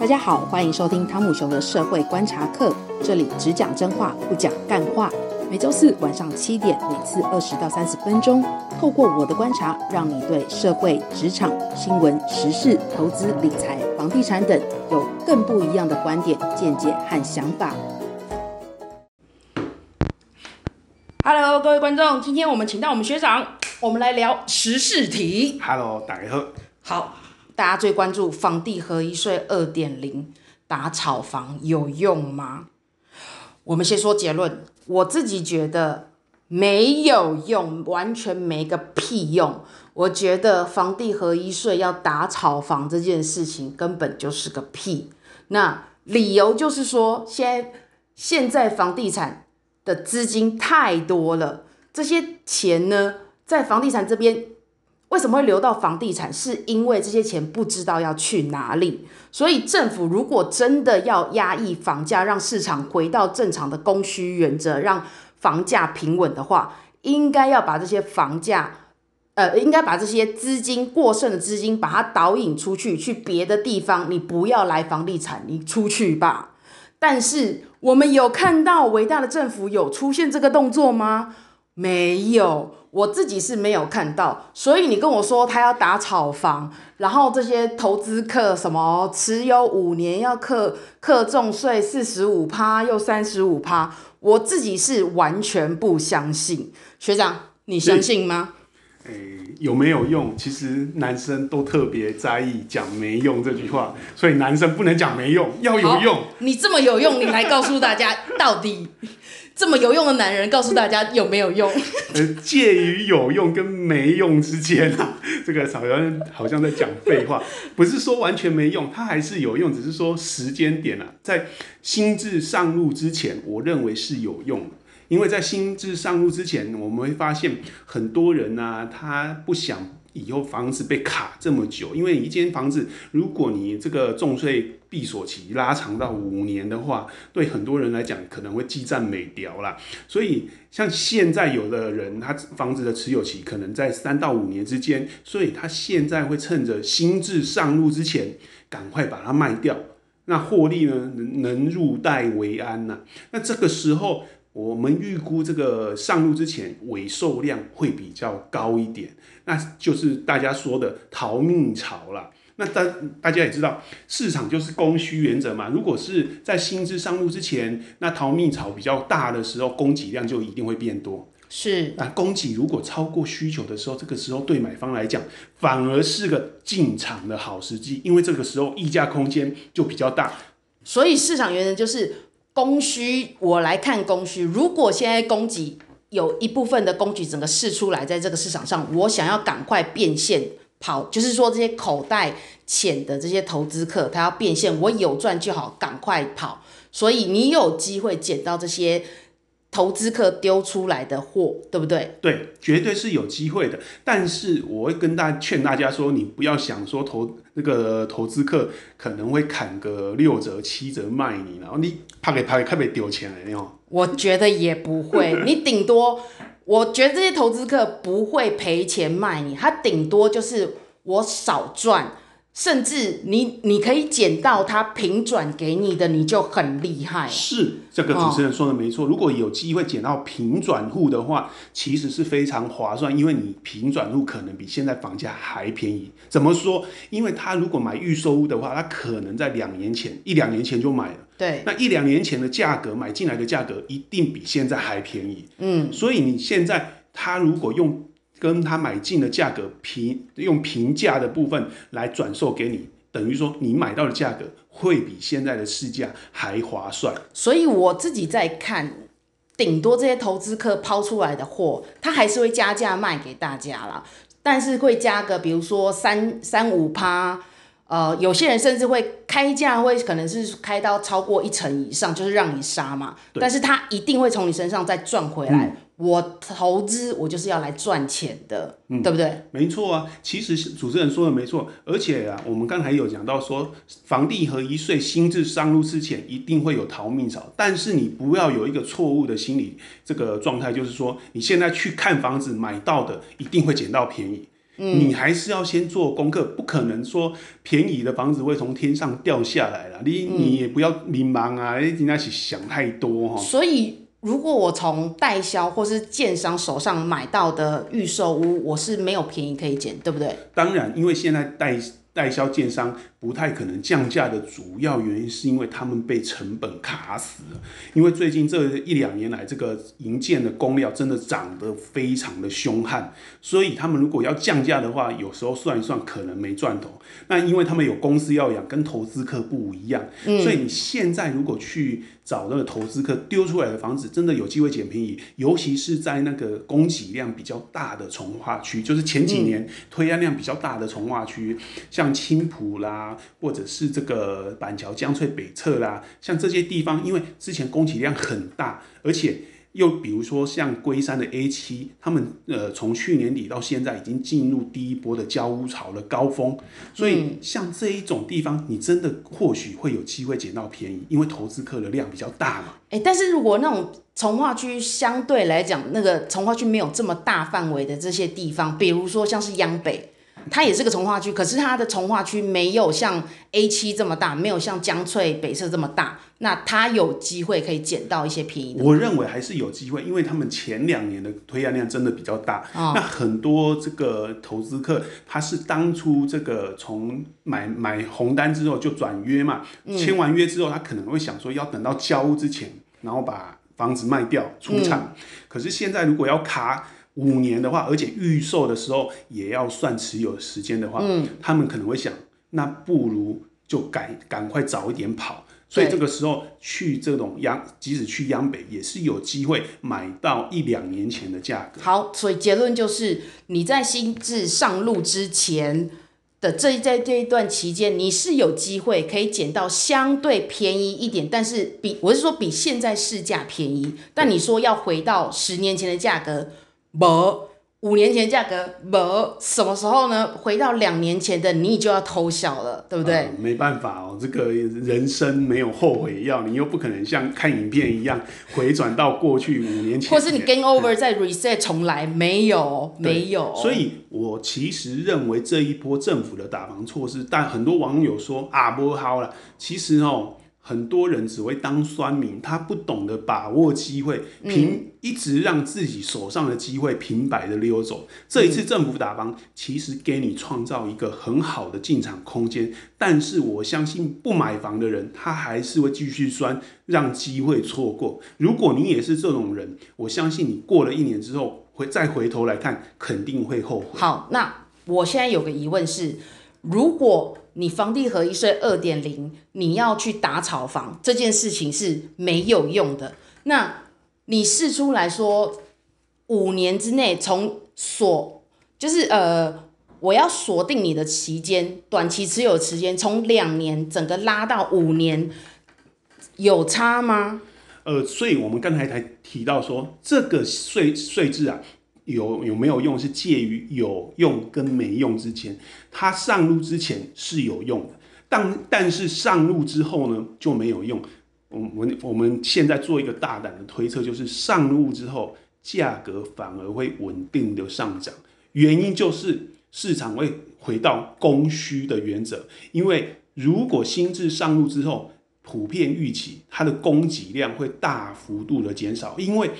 大家好，欢迎收听汤姆熊的社会观察课，这里只讲真话，不讲干话。每周四晚上七点，每次二十到三十分钟，透过我的观察，让你对社会、职场、新闻、时事、投资、理财、房地产等有更不一样的观点、见解和想法。Hello，各位观众，今天我们请到我们学长，我们来聊时事题。Hello，大家好。好。大家最关注房地合一税二点零打炒房有用吗？我们先说结论，我自己觉得没有用，完全没个屁用。我觉得房地合一税要打炒房这件事情根本就是个屁。那理由就是说，现在现在房地产的资金太多了，这些钱呢，在房地产这边。为什么会流到房地产？是因为这些钱不知道要去哪里，所以政府如果真的要压抑房价，让市场回到正常的供需原则，让房价平稳的话，应该要把这些房价，呃，应该把这些资金过剩的资金，把它导引出去，去别的地方。你不要来房地产，你出去吧。但是我们有看到伟大的政府有出现这个动作吗？没有。我自己是没有看到，所以你跟我说他要打炒房，然后这些投资客什么持有五年要课课重税四十五趴又三十五趴，我自己是完全不相信。学长，你相信吗？诶，有没有用？其实男生都特别在意讲没用这句话，所以男生不能讲没用，要有用。你这么有用，你来告诉大家到底。这么有用的男人，告诉大家有没有用？呃，介于有用跟没用之间啊，这个好像好像在讲废话，不是说完全没用，它还是有用，只是说时间点啊，在心智上路之前，我认为是有用的，因为在心智上路之前，我们会发现很多人呢、啊，他不想。以后房子被卡这么久，因为一间房子，如果你这个重税闭锁期拉长到五年的话，对很多人来讲可能会鸡占美条啦。所以像现在有的人，他房子的持有期可能在三到五年之间，所以他现在会趁着新制上路之前，赶快把它卖掉，那获利呢，能能入袋为安呐。那这个时候。我们预估这个上路之前尾售量会比较高一点，那就是大家说的逃命潮了。那大大家也知道，市场就是供需原则嘛。如果是在新资上路之前，那逃命潮比较大的时候，供给量就一定会变多。是，那供给如果超过需求的时候，这个时候对买方来讲反而是个进场的好时机，因为这个时候溢价空间就比较大。所以市场原则就是。供需，我来看供需。如果现在供给有一部分的工具整个试出来，在这个市场上，我想要赶快变现跑，就是说这些口袋浅的这些投资客，他要变现，我有赚就好，赶快跑。所以你有机会捡到这些。投资客丢出来的货，对不对？对，绝对是有机会的。但是我会跟大劝大家说，你不要想说投那个投资客可能会砍个六折、七折卖你，然后你怕给怕给怕给丢钱了那种。我觉得也不会，你顶多，我觉得这些投资客不会赔钱卖你，他顶多就是我少赚。甚至你你可以捡到他平转给你的，你就很厉害。是这个主持人说的没错。哦、如果有机会捡到平转户的话，其实是非常划算，因为你平转户可能比现在房价还便宜。怎么说？因为他如果买预售屋的话，他可能在两年前一两年前就买了。对。那一两年前的价格买进来的价格一定比现在还便宜。嗯。所以你现在他如果用。跟他买进的价格平用平价的部分来转售给你，等于说你买到的价格会比现在的市价还划算。所以我自己在看，顶多这些投资客抛出来的货，他还是会加价卖给大家啦，但是会加个比如说三三五趴，呃，有些人甚至会开价会可能是开到超过一成以上，就是让你杀嘛。但是他一定会从你身上再赚回来。嗯我投资，我就是要来赚钱的，嗯，对不对？没错啊，其实主持人说的没错，而且啊，我们刚才有讲到说，房地合一税新制上路之前，一定会有逃命潮，但是你不要有一个错误的心理这个状态，就是说你现在去看房子买到的，一定会捡到便宜。嗯，你还是要先做功课，不可能说便宜的房子会从天上掉下来了。你、嗯、你也不要迷茫啊，人家去想太多哈。所以，如果我从代销或是建商手上买到的预售屋，我是没有便宜可以捡，对不对？当然，因为现在代代销建商不太可能降价的主要原因，是因为他们被成本卡死了。因为最近这一两年来，这个银建的工料真的涨得非常的凶悍，所以他们如果要降价的话，有时候算一算可能没赚头。那因为他们有公司要养，跟投资客不一样，所以你现在如果去找那个投资客丢出来的房子，真的有机会捡便宜，尤其是在那个供给量比较大的从化区，就是前几年推案量比较大的从化区，像。青浦啦，或者是这个板桥江翠北侧啦，像这些地方，因为之前供给量很大，而且又比如说像龟山的 A 七，他们呃从去年底到现在已经进入第一波的交屋潮的高峰，所以像这一种地方，你真的或许会有机会捡到便宜，因为投资客的量比较大嘛。哎、欸，但是如果那种从化区相对来讲，那个从化区没有这么大范围的这些地方，比如说像是央北。它也是个从化区，可是它的从化区没有像 A 七这么大，没有像江翠北侧这么大。那它有机会可以捡到一些便宜的。我认为还是有机会，因为他们前两年的推案量真的比较大。哦、那很多这个投资客，他是当初这个从买买红单之后就转约嘛，签完约之后，他可能会想说要等到交屋之前，然后把房子卖掉出场。嗯、可是现在如果要卡。五年的话，而且预售的时候也要算持有时间的话，嗯，他们可能会想，那不如就赶赶快早一点跑。所以这个时候去这种央，即使去央北，也是有机会买到一两年前的价格。好，所以结论就是你在新制上路之前的这在这一段期间，你是有机会可以捡到相对便宜一点，但是比我是说比现在市价便宜。但你说要回到十年前的价格。不，五年前价格不，什么时候呢？回到两年前的你就要偷笑了，对不对？呃、没办法哦，这个人生没有后悔药，你又不可能像看影片一样回转到过去五年前，或是你 game over 再 reset 重来，没有，没有。所以我其实认为这一波政府的打房措施，但很多网友说啊不好了，其实哦。很多人只会当酸民，他不懂得把握机会，平一直让自己手上的机会平白的溜走。嗯、这一次政府打房，其实给你创造一个很好的进场空间，但是我相信不买房的人，他还是会继续酸，让机会错过。如果你也是这种人，我相信你过了一年之后，回再回头来看，肯定会后悔。好，那我现在有个疑问是，如果你房地合一税二点零，你要去打炒房这件事情是没有用的。那你试出来说，五年之内从锁，就是呃，我要锁定你的期间，短期持有时间从两年整个拉到五年，有差吗？呃，所以我们刚才才提到说，这个税税制啊。有有没有用是介于有用跟没用之间，它上路之前是有用的，但但是上路之后呢就没有用。我们我们现在做一个大胆的推测，就是上路之后价格反而会稳定的上涨，原因就是市场会回到供需的原则，因为如果新制上路之后，普遍预期它的供给量会大幅度的减少，因为。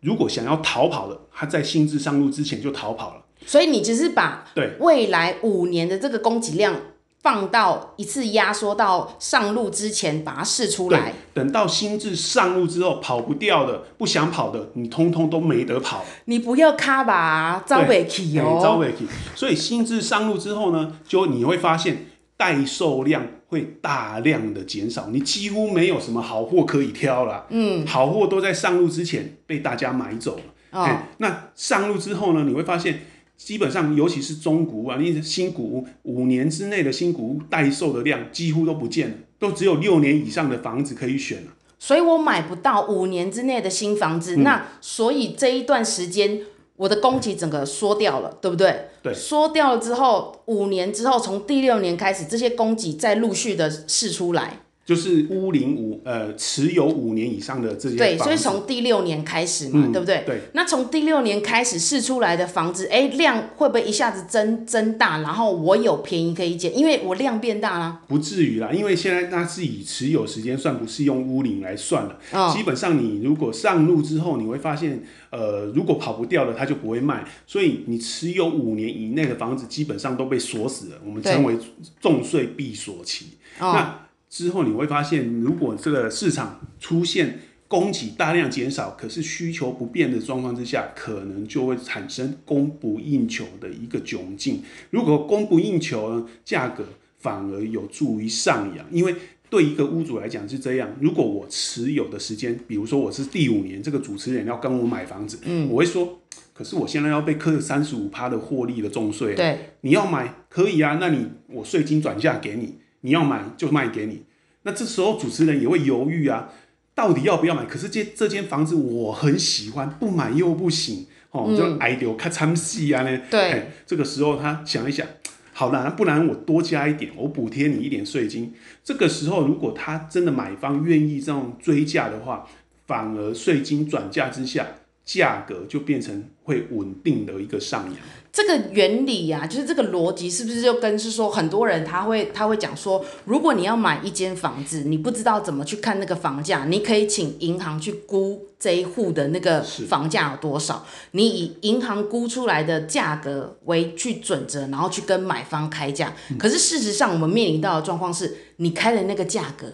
如果想要逃跑的，他在新智上路之前就逃跑了。所以你只是把对未来五年的这个供给量放到一次压缩到上路之前，把它试出来。等到心智上路之后，跑不掉的、不想跑的，你通通都没得跑。你不要卡吧，招尾气哦，招尾气。所以心智上路之后呢，就你会发现代售量。会大量的减少，你几乎没有什么好货可以挑了。嗯，好货都在上路之前被大家买走了。哦，那上路之后呢？你会发现，基本上尤其是中古啊，你新股五年之内的新古屋待售的量几乎都不见了，都只有六年以上的房子可以选了。所以我买不到五年之内的新房子，嗯，那所以这一段时间。我的供给整个缩掉了，对不对？对，缩掉了之后，五年之后，从第六年开始，这些供给再陆续的释出来。就是屋龄五呃持有五年以上的这些对，所以从第六年开始嘛，嗯、对不对？对。那从第六年开始试出来的房子，哎，量会不会一下子增增大？然后我有便宜可以捡，因为我量变大了。不至于啦，因为现在那是以持有时间算，不是用屋龄来算了。哦。基本上你如果上路之后，你会发现，呃，如果跑不掉了，它就不会卖。所以你持有五年以内的房子，基本上都被锁死了。我们称为重税必锁期。哦。那之后你会发现，如果这个市场出现供给大量减少，可是需求不变的状况之下，可能就会产生供不应求的一个窘境。如果供不应求呢，价格反而有助于上扬，因为对一个屋主来讲是这样。如果我持有的时间，比如说我是第五年，这个主持人要跟我买房子，嗯，我会说，可是我现在要被扣三十五趴的获利的重税，对，你要买可以啊，那你我税金转嫁给你。你要买就卖给你，那这时候主持人也会犹豫啊，到底要不要买？可是这这间房子我很喜欢，不买又不行，哦，嗯、就挨丢看参戏啊呢。对，这个时候他想一想，好了，不然我多加一点，我补贴你一点税金。这个时候如果他真的买方愿意这样追价的话，反而税金转嫁之下，价格就变成会稳定的一个上扬。这个原理呀、啊，就是这个逻辑，是不是就跟是说很多人他会他会讲说，如果你要买一间房子，你不知道怎么去看那个房价，你可以请银行去估这一户的那个房价有多少，你以银行估出来的价格为去准则，然后去跟买方开价。可是事实上，我们面临到的状况是，你开的那个价格，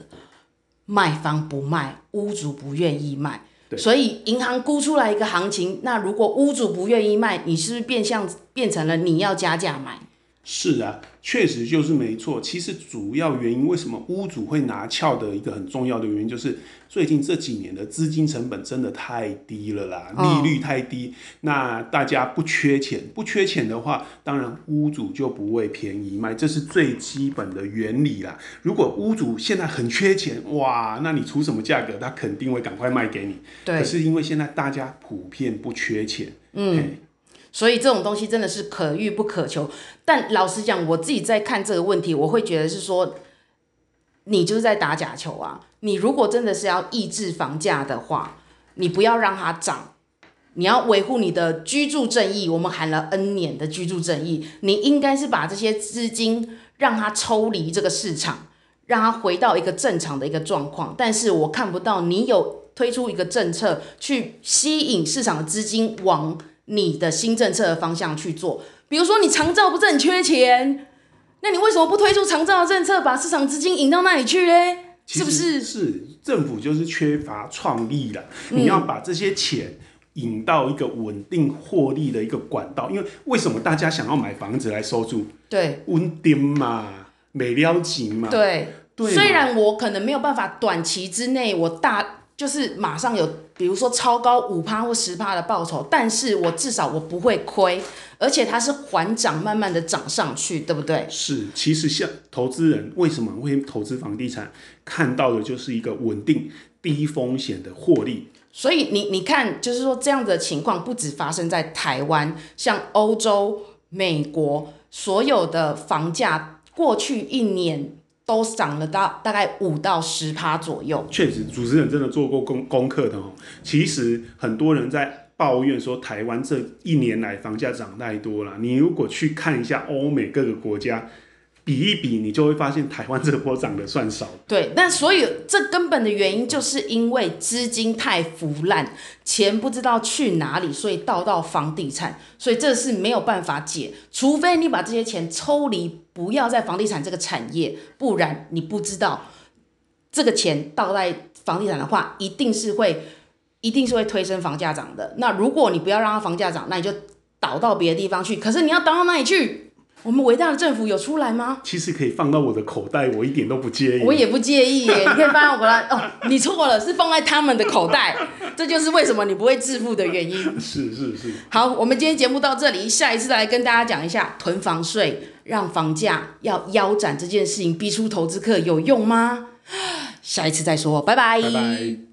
卖方不卖，屋主不愿意卖。所以银行估出来一个行情，那如果屋主不愿意卖，你是不是变相变成了你要加价买？是啊，确实就是没错。其实主要原因，为什么屋主会拿翘的一个很重要的原因，就是最近这几年的资金成本真的太低了啦，利率太低。哦、那大家不缺钱，不缺钱的话，当然屋主就不会便宜卖，这是最基本的原理啦。如果屋主现在很缺钱，哇，那你出什么价格，他肯定会赶快卖给你。对。可是因为现在大家普遍不缺钱，嗯。所以这种东西真的是可遇不可求。但老实讲，我自己在看这个问题，我会觉得是说，你就是在打假球啊！你如果真的是要抑制房价的话，你不要让它涨，你要维护你的居住正义。我们喊了 N 年的居住正义，你应该是把这些资金让它抽离这个市场，让它回到一个正常的一个状况。但是我看不到你有推出一个政策去吸引市场的资金往。你的新政策的方向去做，比如说你长照不是很缺钱，那你为什么不推出长照的政策，把市场资金引到那里去嘞？是不是？是政府就是缺乏创意了，你要把这些钱引到一个稳定获利的一个管道，因为为什么大家想要买房子来收租？对，稳定嘛，美了钱嘛。对，对，虽然我可能没有办法短期之内我大。就是马上有，比如说超高五趴或十趴的报酬，但是我至少我不会亏，而且它是缓涨，慢慢的涨上去，对不对？是，其实像投资人为什么会投资房地产，看到的就是一个稳定、低风险的获利。所以你你看，就是说这样的情况不止发生在台湾，像欧洲、美国，所有的房价过去一年。都涨了大大概五到十趴左右。确实，主持人真的做过功功课的哦。其实很多人在抱怨说，台湾这一年来房价涨太多了。你如果去看一下欧美各个国家。比一比，你就会发现台湾这波涨得算少。对，那所以这根本的原因就是因为资金太腐烂，钱不知道去哪里，所以倒到房地产，所以这是没有办法解，除非你把这些钱抽离，不要在房地产这个产业，不然你不知道这个钱倒在房地产的话，一定是会，一定是会推升房价涨的。那如果你不要让它房价涨，那你就倒到别的地方去。可是你要倒到哪里去？我们伟大的政府有出来吗？其实可以放到我的口袋，我一点都不介意。我也不介意耶，你可以放到我的哦。你错了，是放在他们的口袋，这就是为什么你不会致富的原因。是是是。好，我们今天节目到这里，下一次再来跟大家讲一下囤房税让房价要腰斩这件事情，逼出投资客有用吗？下一次再说，拜拜。拜拜。